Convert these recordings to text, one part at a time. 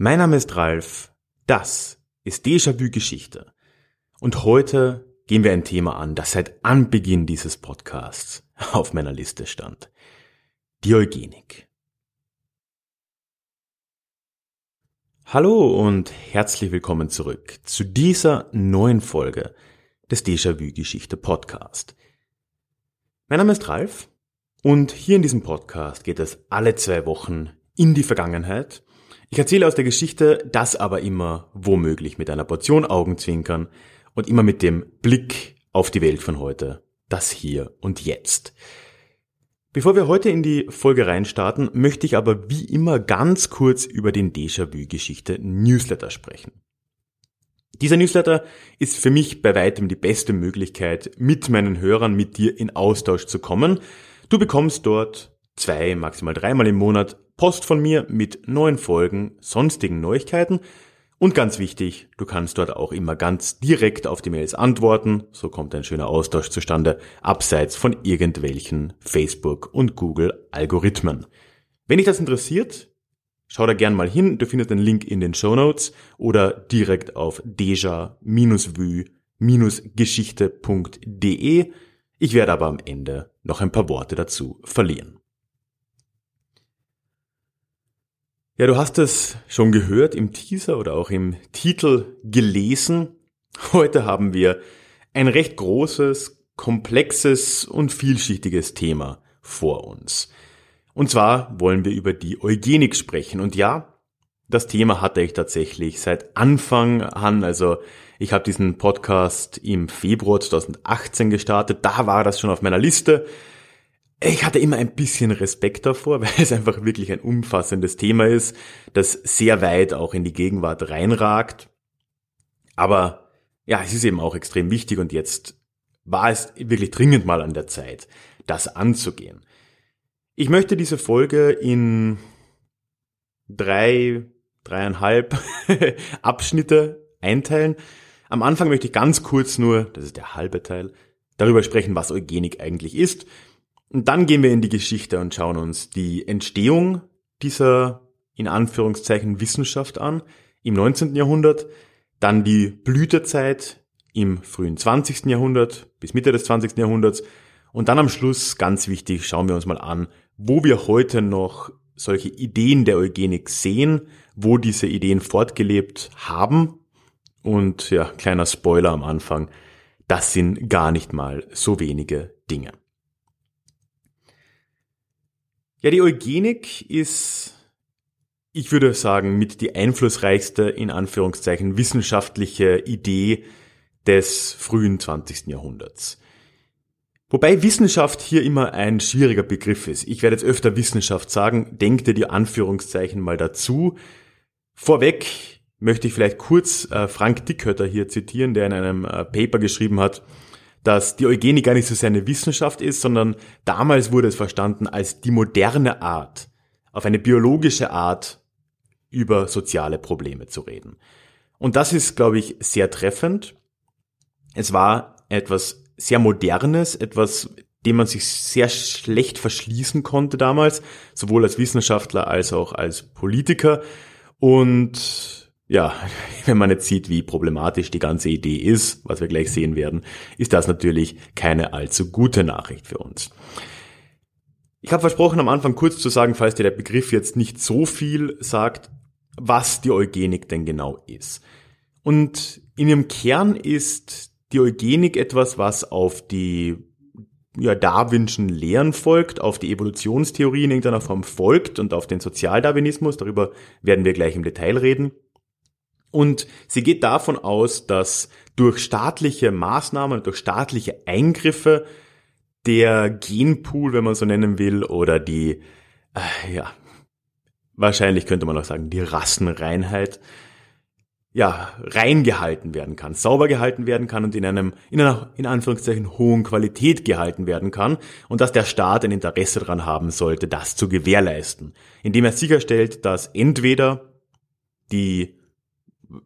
Mein Name ist Ralf, das ist Déjà-vu Geschichte. Und heute gehen wir ein Thema an, das seit Anbeginn dieses Podcasts auf meiner Liste stand. Die Eugenik. Hallo und herzlich willkommen zurück zu dieser neuen Folge des Déjà-vu Geschichte Podcast. Mein Name ist Ralf und hier in diesem Podcast geht es alle zwei Wochen in die Vergangenheit ich erzähle aus der Geschichte, das aber immer womöglich mit einer Portion Augenzwinkern und immer mit dem Blick auf die Welt von heute, das Hier und Jetzt. Bevor wir heute in die Folge reinstarten, möchte ich aber wie immer ganz kurz über den Déjà-vu-Geschichte Newsletter sprechen. Dieser Newsletter ist für mich bei weitem die beste Möglichkeit, mit meinen Hörern, mit dir in Austausch zu kommen. Du bekommst dort zwei, maximal dreimal im Monat Post von mir mit neuen Folgen, sonstigen Neuigkeiten und ganz wichtig, du kannst dort auch immer ganz direkt auf die Mails antworten, so kommt ein schöner Austausch zustande, abseits von irgendwelchen Facebook- und Google-Algorithmen. Wenn dich das interessiert, schau da gern mal hin, du findest den Link in den Show Notes oder direkt auf deja-vue-geschichte.de. Ich werde aber am Ende noch ein paar Worte dazu verlieren. Ja, du hast es schon gehört im Teaser oder auch im Titel gelesen. Heute haben wir ein recht großes, komplexes und vielschichtiges Thema vor uns. Und zwar wollen wir über die Eugenik sprechen. Und ja, das Thema hatte ich tatsächlich seit Anfang an. Also ich habe diesen Podcast im Februar 2018 gestartet. Da war das schon auf meiner Liste. Ich hatte immer ein bisschen Respekt davor, weil es einfach wirklich ein umfassendes Thema ist, das sehr weit auch in die Gegenwart reinragt. Aber ja, es ist eben auch extrem wichtig und jetzt war es wirklich dringend mal an der Zeit, das anzugehen. Ich möchte diese Folge in drei, dreieinhalb Abschnitte einteilen. Am Anfang möchte ich ganz kurz nur, das ist der halbe Teil, darüber sprechen, was Eugenik eigentlich ist und dann gehen wir in die Geschichte und schauen uns die Entstehung dieser in Anführungszeichen Wissenschaft an im 19. Jahrhundert, dann die Blütezeit im frühen 20. Jahrhundert bis Mitte des 20. Jahrhunderts und dann am Schluss, ganz wichtig, schauen wir uns mal an, wo wir heute noch solche Ideen der Eugenik sehen, wo diese Ideen fortgelebt haben. Und ja, kleiner Spoiler am Anfang, das sind gar nicht mal so wenige Dinge. Ja, die Eugenik ist, ich würde sagen, mit die einflussreichste, in Anführungszeichen, wissenschaftliche Idee des frühen 20. Jahrhunderts. Wobei Wissenschaft hier immer ein schwieriger Begriff ist. Ich werde jetzt öfter Wissenschaft sagen, denkt dir die Anführungszeichen mal dazu. Vorweg möchte ich vielleicht kurz äh, Frank Dickhötter hier zitieren, der in einem äh, Paper geschrieben hat, dass die Eugenik gar nicht so sehr eine Wissenschaft ist, sondern damals wurde es verstanden als die moderne Art, auf eine biologische Art über soziale Probleme zu reden. Und das ist, glaube ich, sehr treffend. Es war etwas sehr Modernes, etwas, dem man sich sehr schlecht verschließen konnte damals, sowohl als Wissenschaftler als auch als Politiker. Und ja, wenn man jetzt sieht, wie problematisch die ganze Idee ist, was wir gleich sehen werden, ist das natürlich keine allzu gute Nachricht für uns. Ich habe versprochen, am Anfang kurz zu sagen, falls dir der Begriff jetzt nicht so viel sagt, was die Eugenik denn genau ist. Und in ihrem Kern ist die Eugenik etwas, was auf die ja, Darwinschen Lehren folgt, auf die Evolutionstheorie in irgendeiner Form folgt und auf den Sozialdarwinismus. Darüber werden wir gleich im Detail reden. Und sie geht davon aus, dass durch staatliche Maßnahmen, durch staatliche Eingriffe der Genpool, wenn man so nennen will, oder die, äh, ja, wahrscheinlich könnte man auch sagen, die Rassenreinheit, ja, reingehalten werden kann, sauber gehalten werden kann und in einem, in einer, in Anführungszeichen, hohen Qualität gehalten werden kann und dass der Staat ein Interesse daran haben sollte, das zu gewährleisten, indem er sicherstellt, dass entweder die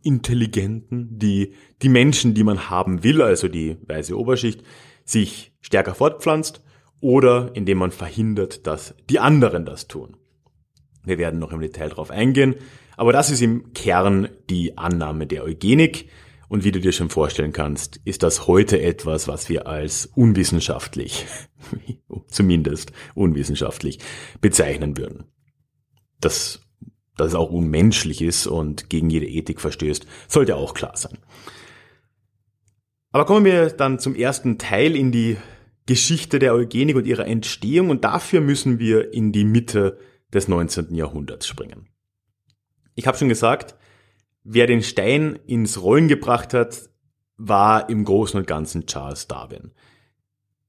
Intelligenten, die, die Menschen, die man haben will, also die weiße Oberschicht, sich stärker fortpflanzt oder indem man verhindert, dass die anderen das tun. Wir werden noch im Detail darauf eingehen, Aber das ist im Kern die Annahme der Eugenik. Und wie du dir schon vorstellen kannst, ist das heute etwas, was wir als unwissenschaftlich, zumindest unwissenschaftlich, bezeichnen würden. Das, dass es auch unmenschlich ist und gegen jede Ethik verstößt, sollte auch klar sein. Aber kommen wir dann zum ersten Teil in die Geschichte der Eugenik und ihrer Entstehung und dafür müssen wir in die Mitte des 19. Jahrhunderts springen. Ich habe schon gesagt, wer den Stein ins Rollen gebracht hat, war im Großen und Ganzen Charles Darwin.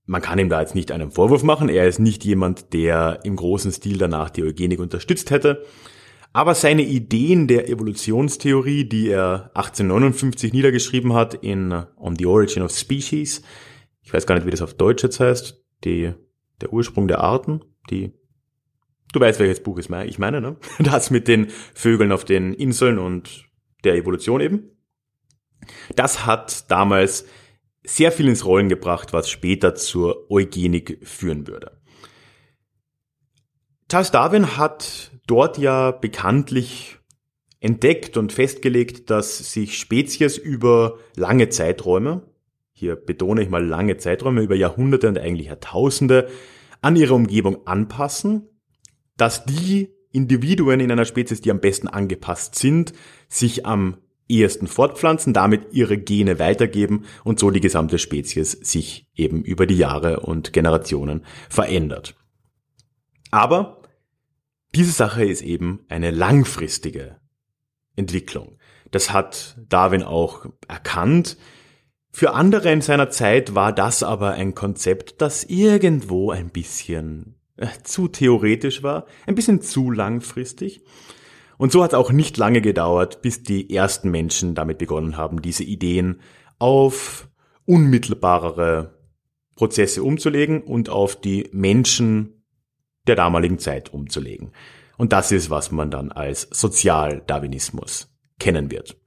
Man kann ihm da jetzt nicht einen Vorwurf machen, er ist nicht jemand, der im großen Stil danach die Eugenik unterstützt hätte, aber seine Ideen der Evolutionstheorie, die er 1859 niedergeschrieben hat in On the Origin of Species, ich weiß gar nicht, wie das auf Deutsch jetzt heißt, die, der Ursprung der Arten, die Du weißt, welches Buch ich meine, ne? Das mit den Vögeln auf den Inseln und der Evolution eben. Das hat damals sehr viel ins Rollen gebracht, was später zur Eugenik führen würde. Charles Darwin hat dort ja bekanntlich entdeckt und festgelegt, dass sich Spezies über lange Zeiträume, hier betone ich mal lange Zeiträume, über Jahrhunderte und eigentlich Jahrtausende, an ihre Umgebung anpassen dass die Individuen in einer Spezies, die am besten angepasst sind, sich am ehesten fortpflanzen, damit ihre Gene weitergeben und so die gesamte Spezies sich eben über die Jahre und Generationen verändert. Aber diese Sache ist eben eine langfristige Entwicklung. Das hat Darwin auch erkannt. Für andere in seiner Zeit war das aber ein Konzept, das irgendwo ein bisschen äh, zu theoretisch war, ein bisschen zu langfristig. Und so hat es auch nicht lange gedauert, bis die ersten Menschen damit begonnen haben, diese Ideen auf unmittelbarere Prozesse umzulegen und auf die Menschen der damaligen Zeit umzulegen. Und das ist, was man dann als Sozialdarwinismus kennen wird.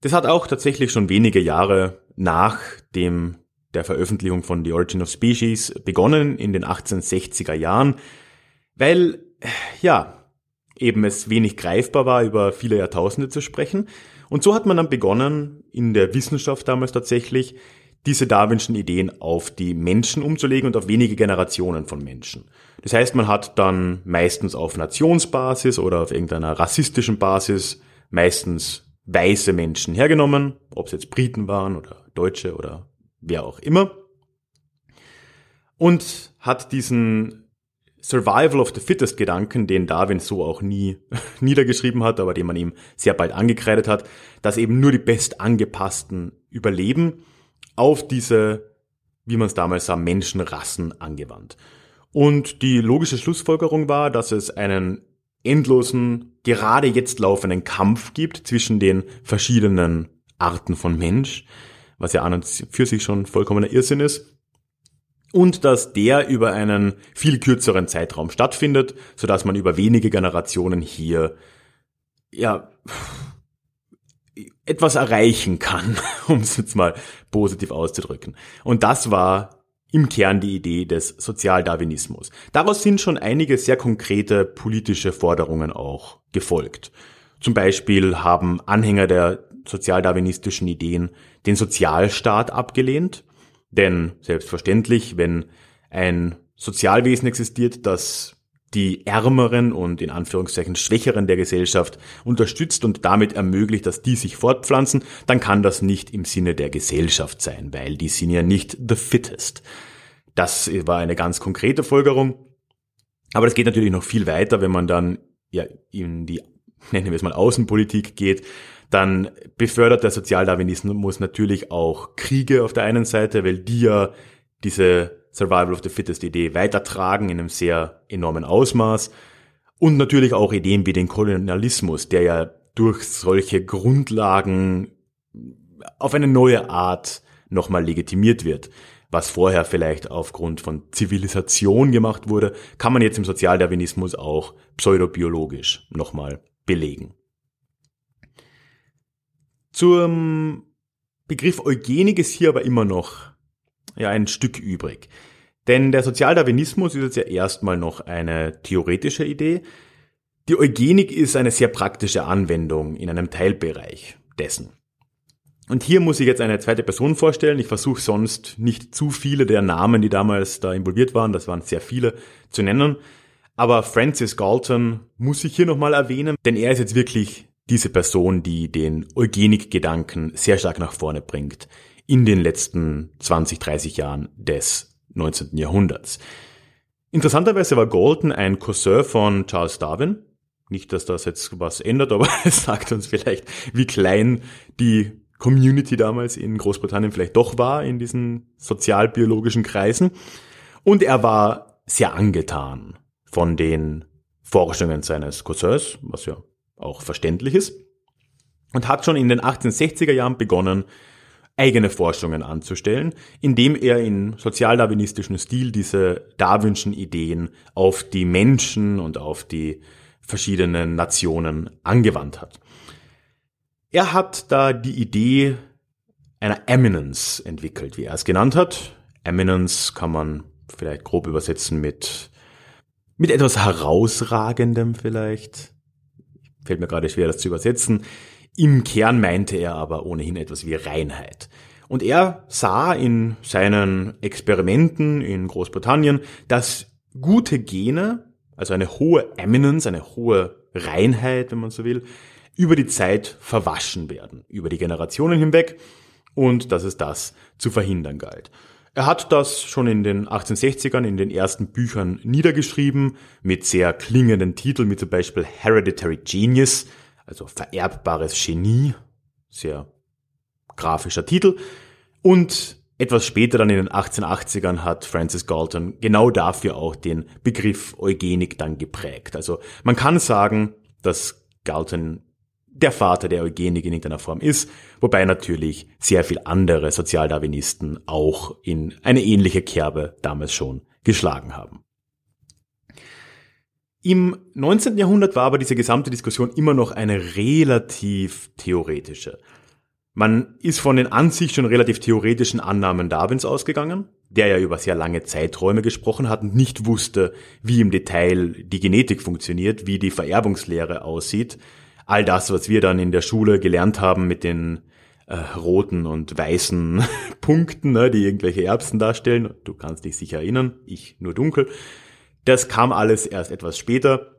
Das hat auch tatsächlich schon wenige Jahre nach dem der Veröffentlichung von The Origin of Species begonnen in den 1860er Jahren, weil, ja, eben es wenig greifbar war, über viele Jahrtausende zu sprechen. Und so hat man dann begonnen, in der Wissenschaft damals tatsächlich, diese Darwinschen Ideen auf die Menschen umzulegen und auf wenige Generationen von Menschen. Das heißt, man hat dann meistens auf Nationsbasis oder auf irgendeiner rassistischen Basis meistens weiße Menschen hergenommen, ob es jetzt Briten waren oder Deutsche oder wer auch immer, und hat diesen Survival of the Fittest Gedanken, den Darwin so auch nie niedergeschrieben hat, aber den man ihm sehr bald angekreidet hat, dass eben nur die bestangepassten überleben, auf diese, wie man es damals sah, Menschenrassen angewandt. Und die logische Schlussfolgerung war, dass es einen endlosen, gerade jetzt laufenden Kampf gibt zwischen den verschiedenen Arten von Mensch, was ja an und für sich schon vollkommener Irrsinn ist. Und dass der über einen viel kürzeren Zeitraum stattfindet, so dass man über wenige Generationen hier, ja, etwas erreichen kann, um es jetzt mal positiv auszudrücken. Und das war im Kern die Idee des Sozialdarwinismus. Daraus sind schon einige sehr konkrete politische Forderungen auch gefolgt. Zum Beispiel haben Anhänger der sozialdarwinistischen Ideen den Sozialstaat abgelehnt. Denn selbstverständlich, wenn ein Sozialwesen existiert, das die Ärmeren und in Anführungszeichen Schwächeren der Gesellschaft unterstützt und damit ermöglicht, dass die sich fortpflanzen, dann kann das nicht im Sinne der Gesellschaft sein, weil die sind ja nicht the fittest. Das war eine ganz konkrete Folgerung. Aber das geht natürlich noch viel weiter, wenn man dann ja in die, nennen wir es mal, Außenpolitik geht dann befördert der Sozialdarwinismus natürlich auch Kriege auf der einen Seite, weil die ja diese Survival of the Fittest Idee weitertragen in einem sehr enormen Ausmaß. Und natürlich auch Ideen wie den Kolonialismus, der ja durch solche Grundlagen auf eine neue Art nochmal legitimiert wird. Was vorher vielleicht aufgrund von Zivilisation gemacht wurde, kann man jetzt im Sozialdarwinismus auch pseudobiologisch nochmal belegen. Zum Begriff Eugenik ist hier aber immer noch ja, ein Stück übrig. Denn der Sozialdarwinismus ist jetzt ja erstmal noch eine theoretische Idee. Die Eugenik ist eine sehr praktische Anwendung in einem Teilbereich dessen. Und hier muss ich jetzt eine zweite Person vorstellen. Ich versuche sonst nicht zu viele der Namen, die damals da involviert waren, das waren sehr viele, zu nennen. Aber Francis Galton muss ich hier nochmal erwähnen, denn er ist jetzt wirklich diese Person, die den Eugenik-Gedanken sehr stark nach vorne bringt in den letzten 20, 30 Jahren des 19. Jahrhunderts. Interessanterweise war Galton ein Cousin von Charles Darwin. Nicht, dass das jetzt was ändert, aber es sagt uns vielleicht, wie klein die Community damals in Großbritannien vielleicht doch war in diesen sozialbiologischen Kreisen. Und er war sehr angetan von den Forschungen seines Cousins, was ja auch verständlich ist, und hat schon in den 1860er Jahren begonnen, eigene Forschungen anzustellen, indem er in sozialdarwinistischen Stil diese darwinschen Ideen auf die Menschen und auf die verschiedenen Nationen angewandt hat. Er hat da die Idee einer Eminence entwickelt, wie er es genannt hat. Eminence kann man vielleicht grob übersetzen mit, mit etwas herausragendem vielleicht. Fällt mir gerade schwer, das zu übersetzen. Im Kern meinte er aber ohnehin etwas wie Reinheit. Und er sah in seinen Experimenten in Großbritannien, dass gute Gene, also eine hohe Eminence, eine hohe Reinheit, wenn man so will, über die Zeit verwaschen werden, über die Generationen hinweg und dass es das zu verhindern galt. Er hat das schon in den 1860ern in den ersten Büchern niedergeschrieben, mit sehr klingenden Titeln, wie zum Beispiel Hereditary Genius, also vererbbares Genie, sehr grafischer Titel. Und etwas später, dann in den 1880ern, hat Francis Galton genau dafür auch den Begriff Eugenik dann geprägt. Also man kann sagen, dass Galton der Vater der Eugenik in irgendeiner Form ist, wobei natürlich sehr viel andere Sozialdarwinisten auch in eine ähnliche Kerbe damals schon geschlagen haben. Im 19. Jahrhundert war aber diese gesamte Diskussion immer noch eine relativ theoretische. Man ist von den an sich schon relativ theoretischen Annahmen Darwins ausgegangen, der ja über sehr lange Zeiträume gesprochen hat und nicht wusste, wie im Detail die Genetik funktioniert, wie die Vererbungslehre aussieht, all das, was wir dann in der Schule gelernt haben mit den äh, roten und weißen Punkten, ne, die irgendwelche Erbsen darstellen, du kannst dich sicher erinnern, ich nur dunkel, das kam alles erst etwas später.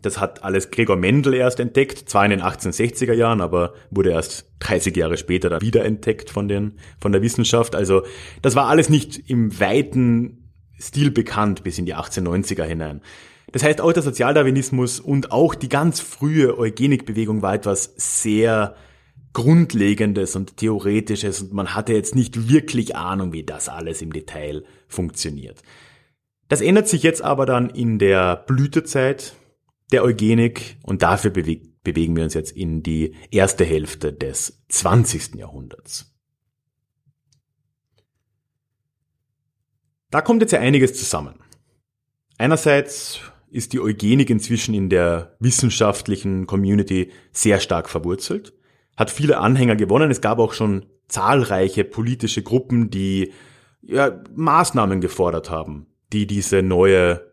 Das hat alles Gregor Mendel erst entdeckt, zwar in den 1860er Jahren, aber wurde erst 30 Jahre später dann wiederentdeckt von, den, von der Wissenschaft. Also das war alles nicht im weiten Stil bekannt bis in die 1890er hinein. Das heißt, auch der Sozialdarwinismus und auch die ganz frühe Eugenikbewegung war etwas sehr Grundlegendes und Theoretisches und man hatte jetzt nicht wirklich Ahnung, wie das alles im Detail funktioniert. Das ändert sich jetzt aber dann in der Blütezeit der Eugenik und dafür bewegen wir uns jetzt in die erste Hälfte des 20. Jahrhunderts. Da kommt jetzt ja einiges zusammen. Einerseits ist die Eugenik inzwischen in der wissenschaftlichen Community sehr stark verwurzelt, hat viele Anhänger gewonnen. Es gab auch schon zahlreiche politische Gruppen, die ja, Maßnahmen gefordert haben, die diese neue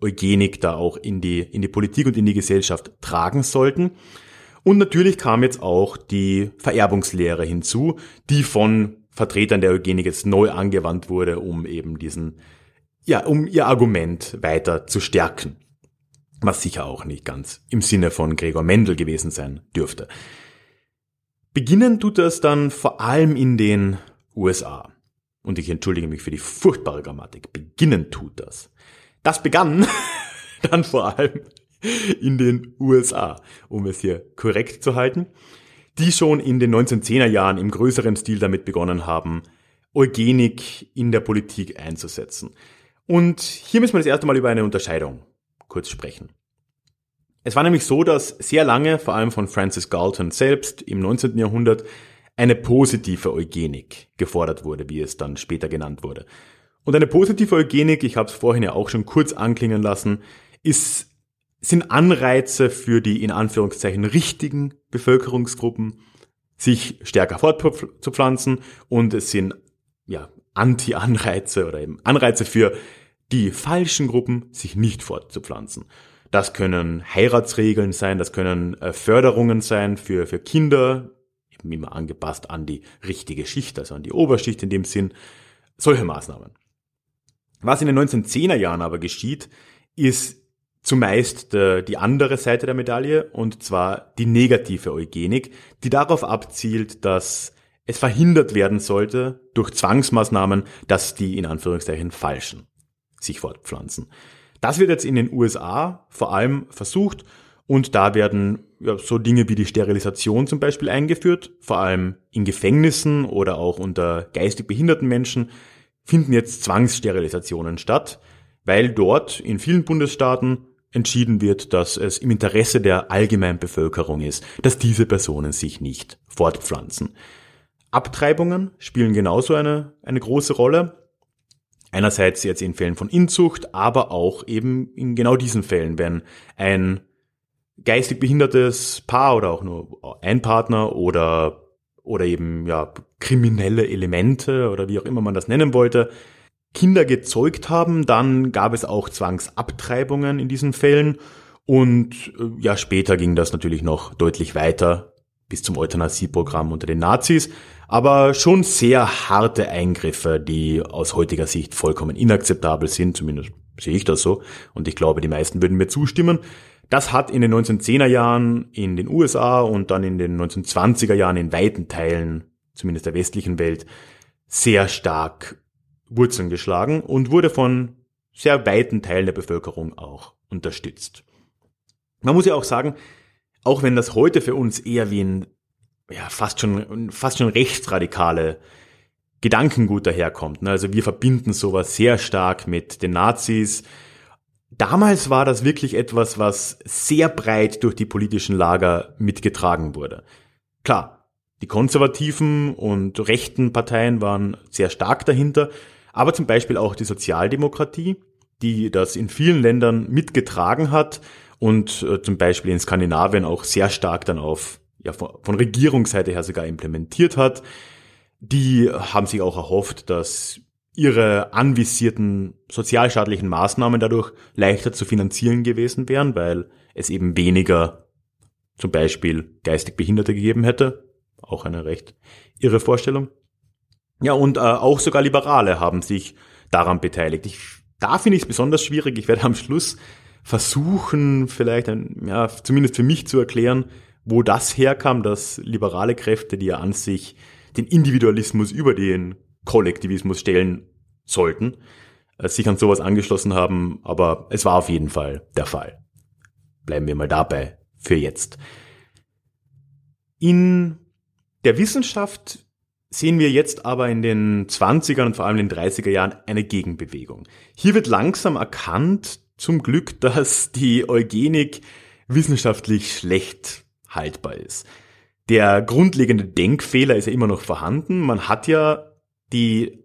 Eugenik da auch in die, in die Politik und in die Gesellschaft tragen sollten. Und natürlich kam jetzt auch die Vererbungslehre hinzu, die von Vertretern der Eugenik jetzt neu angewandt wurde, um eben diesen ja, um ihr Argument weiter zu stärken. Was sicher auch nicht ganz im Sinne von Gregor Mendel gewesen sein dürfte. Beginnen tut das dann vor allem in den USA. Und ich entschuldige mich für die furchtbare Grammatik. Beginnen tut das. Das begann dann vor allem in den USA, um es hier korrekt zu halten, die schon in den 1910er Jahren im größeren Stil damit begonnen haben, Eugenik in der Politik einzusetzen. Und hier müssen wir das erste Mal über eine Unterscheidung kurz sprechen. Es war nämlich so, dass sehr lange, vor allem von Francis Galton selbst im 19. Jahrhundert, eine positive Eugenik gefordert wurde, wie es dann später genannt wurde. Und eine positive Eugenik, ich habe es vorhin ja auch schon kurz anklingen lassen, ist, sind Anreize für die in Anführungszeichen richtigen Bevölkerungsgruppen, sich stärker fortzupflanzen und es sind ja Anti-Anreize oder eben Anreize für die falschen Gruppen, sich nicht fortzupflanzen. Das können Heiratsregeln sein, das können äh, Förderungen sein für, für Kinder, immer angepasst an die richtige Schicht, also an die Oberschicht in dem Sinn. Solche Maßnahmen. Was in den 1910er Jahren aber geschieht, ist zumeist die andere Seite der Medaille, und zwar die negative Eugenik, die darauf abzielt, dass es verhindert werden sollte durch Zwangsmaßnahmen, dass die in Anführungszeichen Falschen sich fortpflanzen. Das wird jetzt in den USA vor allem versucht und da werden ja, so Dinge wie die Sterilisation zum Beispiel eingeführt, vor allem in Gefängnissen oder auch unter geistig behinderten Menschen finden jetzt Zwangssterilisationen statt, weil dort in vielen Bundesstaaten entschieden wird, dass es im Interesse der allgemeinen Bevölkerung ist, dass diese Personen sich nicht fortpflanzen. Abtreibungen spielen genauso eine, eine große Rolle. Einerseits jetzt in Fällen von Inzucht, aber auch eben in genau diesen Fällen, wenn ein geistig behindertes Paar oder auch nur ein Partner oder oder eben ja kriminelle Elemente oder wie auch immer man das nennen wollte, Kinder gezeugt haben, dann gab es auch Zwangsabtreibungen in diesen Fällen. Und äh, ja später ging das natürlich noch deutlich weiter bis zum Euthanasieprogramm unter den Nazis, aber schon sehr harte Eingriffe, die aus heutiger Sicht vollkommen inakzeptabel sind, zumindest sehe ich das so. Und ich glaube, die meisten würden mir zustimmen. Das hat in den 1910er Jahren in den USA und dann in den 1920er Jahren in weiten Teilen, zumindest der westlichen Welt, sehr stark Wurzeln geschlagen und wurde von sehr weiten Teilen der Bevölkerung auch unterstützt. Man muss ja auch sagen, auch wenn das heute für uns eher wie ein ja, fast schon, fast schon rechtsradikale Gedankengut daherkommt. Ne? Also wir verbinden sowas sehr stark mit den Nazis. Damals war das wirklich etwas, was sehr breit durch die politischen Lager mitgetragen wurde. Klar, die konservativen und rechten Parteien waren sehr stark dahinter, aber zum Beispiel auch die Sozialdemokratie, die das in vielen Ländern mitgetragen hat und äh, zum Beispiel in Skandinavien auch sehr stark dann auf ja, von, von Regierungsseite her sogar implementiert hat. Die haben sich auch erhofft, dass ihre anvisierten sozialstaatlichen Maßnahmen dadurch leichter zu finanzieren gewesen wären, weil es eben weniger zum Beispiel geistig Behinderte gegeben hätte. Auch eine recht irre Vorstellung. Ja, und äh, auch sogar Liberale haben sich daran beteiligt. Ich, da finde ich es besonders schwierig. Ich werde am Schluss versuchen, vielleicht ein, ja, zumindest für mich zu erklären, wo das herkam, dass liberale Kräfte, die ja an sich den Individualismus über den Kollektivismus stellen sollten, äh, sich an sowas angeschlossen haben, aber es war auf jeden Fall der Fall. Bleiben wir mal dabei für jetzt. In der Wissenschaft sehen wir jetzt aber in den 20er und vor allem in den 30er Jahren eine Gegenbewegung. Hier wird langsam erkannt, zum Glück, dass die Eugenik wissenschaftlich schlecht haltbar ist. Der grundlegende Denkfehler ist ja immer noch vorhanden. Man hat ja die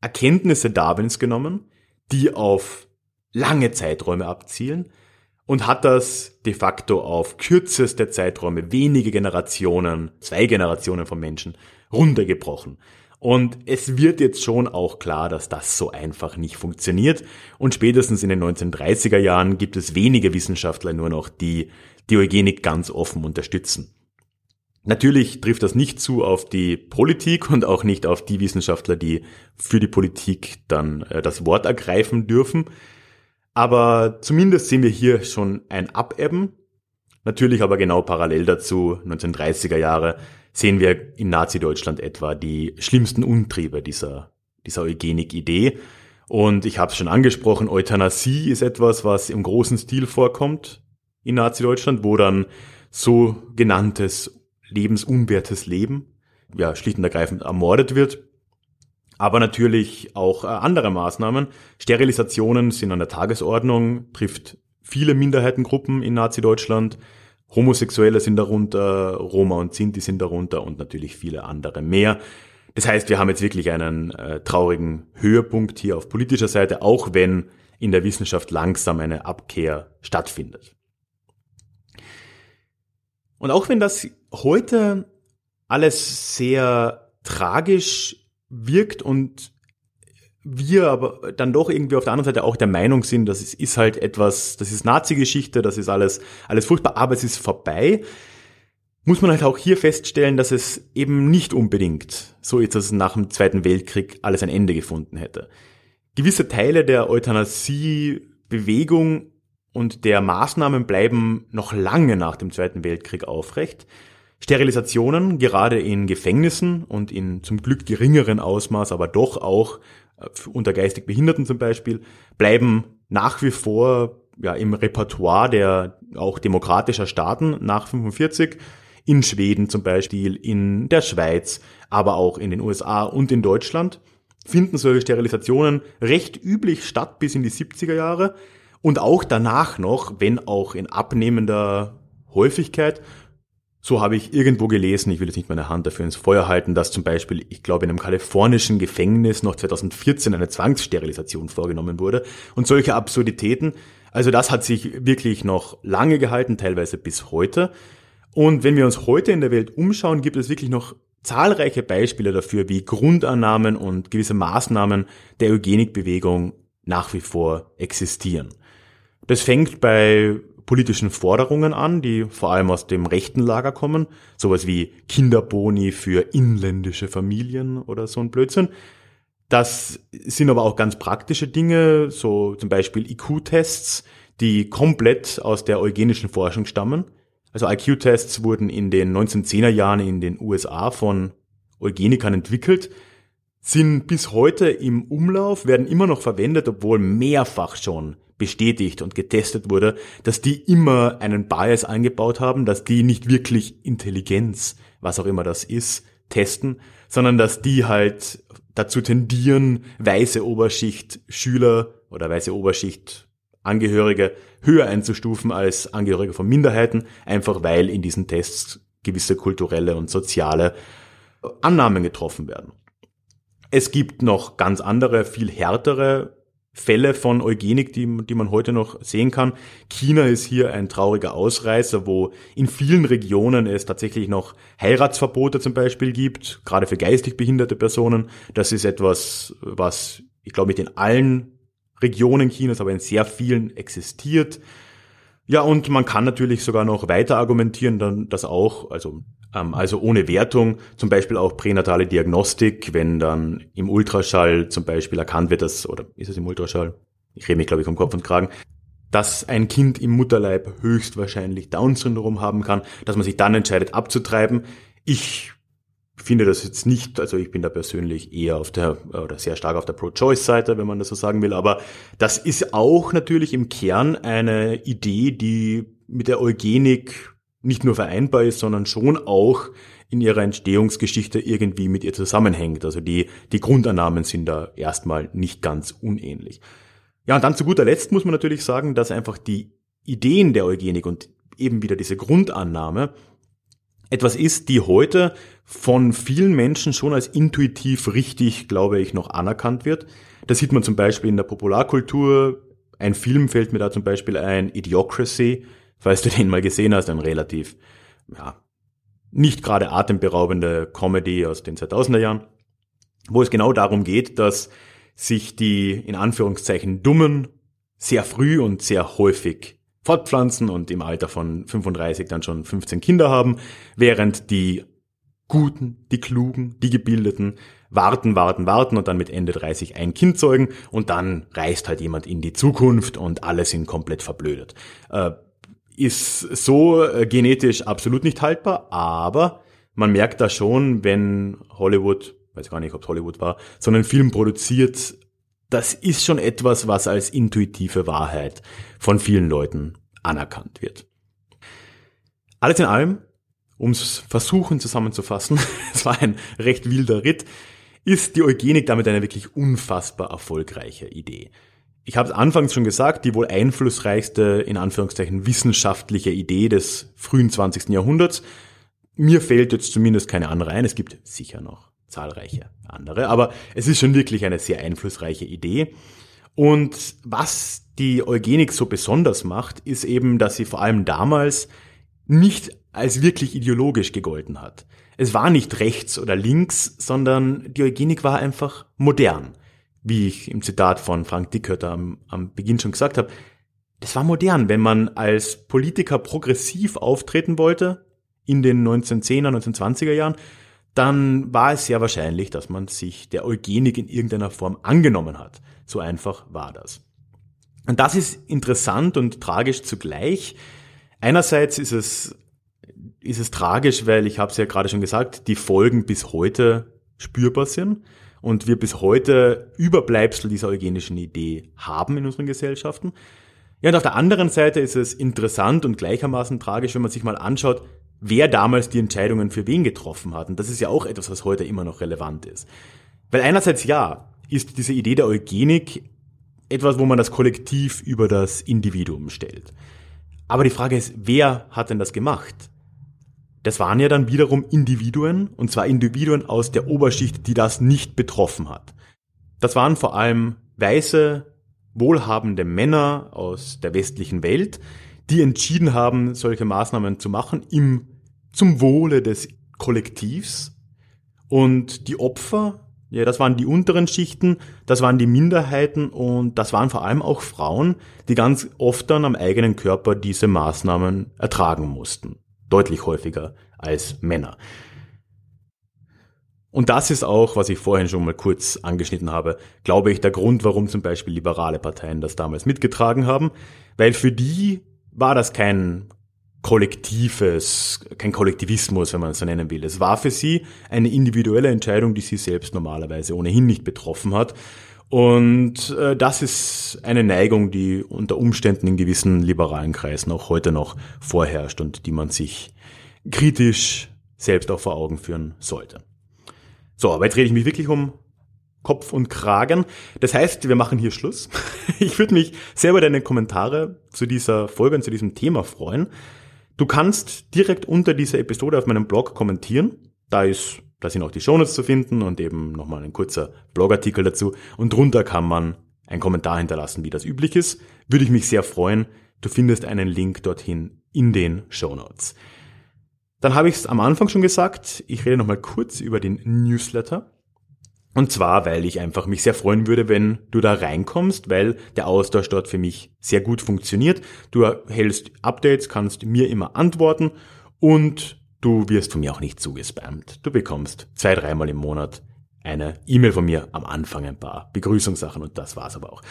Erkenntnisse Darwins genommen, die auf lange Zeiträume abzielen und hat das de facto auf kürzeste Zeiträume, wenige Generationen, zwei Generationen von Menschen runtergebrochen. Und es wird jetzt schon auch klar, dass das so einfach nicht funktioniert. Und spätestens in den 1930er Jahren gibt es wenige Wissenschaftler nur noch, die die Eugenik ganz offen unterstützen. Natürlich trifft das nicht zu auf die Politik und auch nicht auf die Wissenschaftler, die für die Politik dann äh, das Wort ergreifen dürfen. Aber zumindest sehen wir hier schon ein Abebben. Natürlich aber genau parallel dazu, 1930er Jahre, sehen wir in Nazi-Deutschland etwa die schlimmsten Untriebe dieser, dieser Eugenik-Idee. Und ich habe es schon angesprochen, Euthanasie ist etwas, was im großen Stil vorkommt in Nazi-Deutschland, wo dann so genanntes lebensunwertes Leben ja schlicht und ergreifend ermordet wird. Aber natürlich auch äh, andere Maßnahmen. Sterilisationen sind an der Tagesordnung, trifft viele Minderheitengruppen in Nazi-Deutschland. Homosexuelle sind darunter, Roma und Sinti sind darunter und natürlich viele andere mehr. Das heißt, wir haben jetzt wirklich einen äh, traurigen Höhepunkt hier auf politischer Seite, auch wenn in der Wissenschaft langsam eine Abkehr stattfindet. Und auch wenn das heute alles sehr tragisch wirkt und wir aber dann doch irgendwie auf der anderen Seite auch der Meinung sind, dass es ist halt etwas, das ist Nazi-Geschichte, das ist alles, alles furchtbar, aber es ist vorbei, muss man halt auch hier feststellen, dass es eben nicht unbedingt so ist, dass es nach dem Zweiten Weltkrieg alles ein Ende gefunden hätte. Gewisse Teile der Euthanasie-Bewegung und der Maßnahmen bleiben noch lange nach dem Zweiten Weltkrieg aufrecht. Sterilisationen, gerade in Gefängnissen und in zum Glück geringeren Ausmaß, aber doch auch äh, unter geistig Behinderten zum Beispiel, bleiben nach wie vor ja, im Repertoire der auch demokratischer Staaten nach 45, in Schweden zum Beispiel, in der Schweiz, aber auch in den USA und in Deutschland finden solche Sterilisationen recht üblich statt bis in die 70er Jahre und auch danach noch, wenn auch in abnehmender Häufigkeit so habe ich irgendwo gelesen, ich will jetzt nicht meine Hand dafür ins Feuer halten, dass zum Beispiel, ich glaube, in einem kalifornischen Gefängnis noch 2014 eine Zwangssterilisation vorgenommen wurde und solche Absurditäten. Also das hat sich wirklich noch lange gehalten, teilweise bis heute. Und wenn wir uns heute in der Welt umschauen, gibt es wirklich noch zahlreiche Beispiele dafür, wie Grundannahmen und gewisse Maßnahmen der Eugenikbewegung nach wie vor existieren. Das fängt bei politischen Forderungen an, die vor allem aus dem rechten Lager kommen, sowas wie Kinderboni für inländische Familien oder so ein Blödsinn. Das sind aber auch ganz praktische Dinge, so zum Beispiel IQ-Tests, die komplett aus der eugenischen Forschung stammen. Also IQ-Tests wurden in den 1910er Jahren in den USA von Eugenikern entwickelt, sind bis heute im Umlauf, werden immer noch verwendet, obwohl mehrfach schon bestätigt und getestet wurde, dass die immer einen Bias eingebaut haben, dass die nicht wirklich Intelligenz, was auch immer das ist, testen, sondern dass die halt dazu tendieren, weiße Oberschicht Schüler oder weiße Oberschicht Angehörige höher einzustufen als Angehörige von Minderheiten, einfach weil in diesen Tests gewisse kulturelle und soziale Annahmen getroffen werden. Es gibt noch ganz andere, viel härtere Fälle von Eugenik, die, die man heute noch sehen kann. China ist hier ein trauriger Ausreißer, wo in vielen Regionen es tatsächlich noch Heiratsverbote zum Beispiel gibt, gerade für geistig behinderte Personen. Das ist etwas, was ich glaube, mit in allen Regionen Chinas, aber in sehr vielen existiert. Ja, und man kann natürlich sogar noch weiter argumentieren, dann das auch, also ähm, also ohne Wertung, zum Beispiel auch pränatale Diagnostik, wenn dann im Ultraschall zum Beispiel erkannt wird, dass, oder ist es im Ultraschall? Ich rede mich, glaube ich, um Kopf und Kragen, dass ein Kind im Mutterleib höchstwahrscheinlich Down-Syndrom haben kann, dass man sich dann entscheidet abzutreiben. Ich finde das jetzt nicht, also ich bin da persönlich eher auf der, oder sehr stark auf der Pro-Choice-Seite, wenn man das so sagen will, aber das ist auch natürlich im Kern eine Idee, die mit der Eugenik nicht nur vereinbar ist, sondern schon auch in ihrer Entstehungsgeschichte irgendwie mit ihr zusammenhängt. Also die, die Grundannahmen sind da erstmal nicht ganz unähnlich. Ja, und dann zu guter Letzt muss man natürlich sagen, dass einfach die Ideen der Eugenik und eben wieder diese Grundannahme etwas ist, die heute von vielen Menschen schon als intuitiv richtig, glaube ich, noch anerkannt wird. Das sieht man zum Beispiel in der Popularkultur. Ein Film fällt mir da zum Beispiel ein, Idiocracy, falls du den mal gesehen hast, ein relativ, ja, nicht gerade atemberaubende Comedy aus den 2000er Jahren, wo es genau darum geht, dass sich die in Anführungszeichen Dummen sehr früh und sehr häufig fortpflanzen und im Alter von 35 dann schon 15 Kinder haben, während die Guten, die Klugen, die Gebildeten warten, warten, warten und dann mit Ende 30 ein Kind zeugen und dann reist halt jemand in die Zukunft und alle sind komplett verblödet. Äh, ist so äh, genetisch absolut nicht haltbar, aber man merkt da schon, wenn Hollywood, weiß gar nicht, ob es Hollywood war, so einen Film produziert, das ist schon etwas, was als intuitive Wahrheit von vielen Leuten anerkannt wird. Alles in allem, ums Versuchen zusammenzufassen, es war ein recht wilder Ritt, ist die Eugenik damit eine wirklich unfassbar erfolgreiche Idee. Ich habe es anfangs schon gesagt, die wohl einflussreichste, in Anführungszeichen, wissenschaftliche Idee des frühen 20. Jahrhunderts. Mir fällt jetzt zumindest keine andere ein. Es gibt sicher noch zahlreiche andere, aber es ist schon wirklich eine sehr einflussreiche Idee. Und was die Eugenik so besonders macht, ist eben, dass sie vor allem damals nicht als wirklich ideologisch gegolten hat. Es war nicht rechts oder links, sondern die Eugenik war einfach modern wie ich im Zitat von Frank Dickhötter am, am Beginn schon gesagt habe, das war modern, wenn man als Politiker progressiv auftreten wollte in den 1910er, 1920er Jahren, dann war es sehr wahrscheinlich, dass man sich der Eugenik in irgendeiner Form angenommen hat. So einfach war das. Und das ist interessant und tragisch zugleich. Einerseits ist es, ist es tragisch, weil ich habe es ja gerade schon gesagt, die Folgen bis heute spürbar sind und wir bis heute Überbleibsel dieser eugenischen Idee haben in unseren Gesellschaften. Ja, und auf der anderen Seite ist es interessant und gleichermaßen tragisch, wenn man sich mal anschaut, wer damals die Entscheidungen für wen getroffen hat. Und das ist ja auch etwas, was heute immer noch relevant ist. Weil einerseits ja, ist diese Idee der Eugenik etwas, wo man das Kollektiv über das Individuum stellt. Aber die Frage ist, wer hat denn das gemacht? Das waren ja dann wiederum Individuen, und zwar Individuen aus der Oberschicht, die das nicht betroffen hat. Das waren vor allem weiße, wohlhabende Männer aus der westlichen Welt, die entschieden haben, solche Maßnahmen zu machen im, zum Wohle des Kollektivs. Und die Opfer, ja, das waren die unteren Schichten, das waren die Minderheiten und das waren vor allem auch Frauen, die ganz oft dann am eigenen Körper diese Maßnahmen ertragen mussten. Deutlich häufiger als Männer. Und das ist auch, was ich vorhin schon mal kurz angeschnitten habe, glaube ich, der Grund, warum zum Beispiel liberale Parteien das damals mitgetragen haben, weil für die war das kein kollektives, kein Kollektivismus, wenn man es so nennen will. Es war für sie eine individuelle Entscheidung, die sie selbst normalerweise ohnehin nicht betroffen hat. Und äh, das ist eine Neigung, die unter Umständen in gewissen liberalen Kreisen auch heute noch vorherrscht und die man sich kritisch selbst auch vor Augen führen sollte. So, aber jetzt rede ich mich wirklich um Kopf und Kragen. Das heißt, wir machen hier Schluss. Ich würde mich sehr über deine Kommentare zu dieser Folge und zu diesem Thema freuen. Du kannst direkt unter dieser Episode auf meinem Blog kommentieren. Da ist, da sind auch die Shownotes zu finden und eben nochmal ein kurzer Blogartikel dazu. Und drunter kann man einen Kommentar hinterlassen, wie das üblich ist. Würde ich mich sehr freuen. Du findest einen Link dorthin in den Shownotes. Dann habe ich es am Anfang schon gesagt, ich rede nochmal kurz über den Newsletter. Und zwar, weil ich einfach mich sehr freuen würde, wenn du da reinkommst, weil der Austausch dort für mich sehr gut funktioniert. Du erhältst Updates, kannst mir immer antworten und du wirst von mir auch nicht zugespammt. Du bekommst zwei, dreimal im Monat eine E-Mail von mir am Anfang ein paar Begrüßungssachen und das war's aber auch.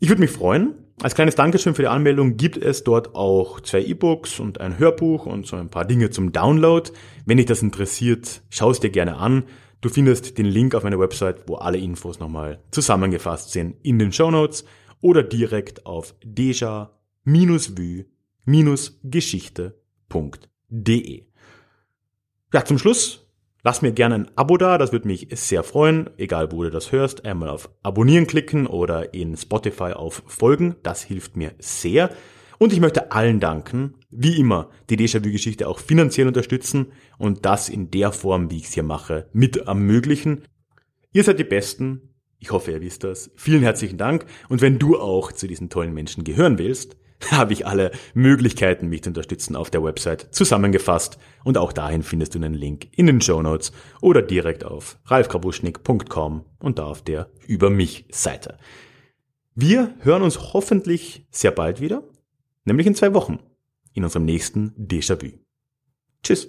Ich würde mich freuen. Als kleines Dankeschön für die Anmeldung gibt es dort auch zwei E-Books und ein Hörbuch und so ein paar Dinge zum Download. Wenn dich das interessiert, schau es dir gerne an. Du findest den Link auf meiner Website, wo alle Infos nochmal zusammengefasst sind in den Show Notes oder direkt auf deja-vue-geschichte.de. Ja, zum Schluss Lass mir gerne ein Abo da, das würde mich sehr freuen, egal wo du das hörst. Einmal auf Abonnieren klicken oder in Spotify auf Folgen, das hilft mir sehr. Und ich möchte allen danken, wie immer, die Déjà-vu-Geschichte auch finanziell unterstützen und das in der Form, wie ich es hier mache, mit ermöglichen. Ihr seid die Besten. Ich hoffe, ihr wisst das. Vielen herzlichen Dank. Und wenn du auch zu diesen tollen Menschen gehören willst, habe ich alle Möglichkeiten, mich zu unterstützen, auf der Website zusammengefasst. Und auch dahin findest du einen Link in den Show Notes oder direkt auf ralfkrabuschnik.com und da auf der Über mich Seite. Wir hören uns hoffentlich sehr bald wieder, nämlich in zwei Wochen, in unserem nächsten Déjà-vu. Tschüss.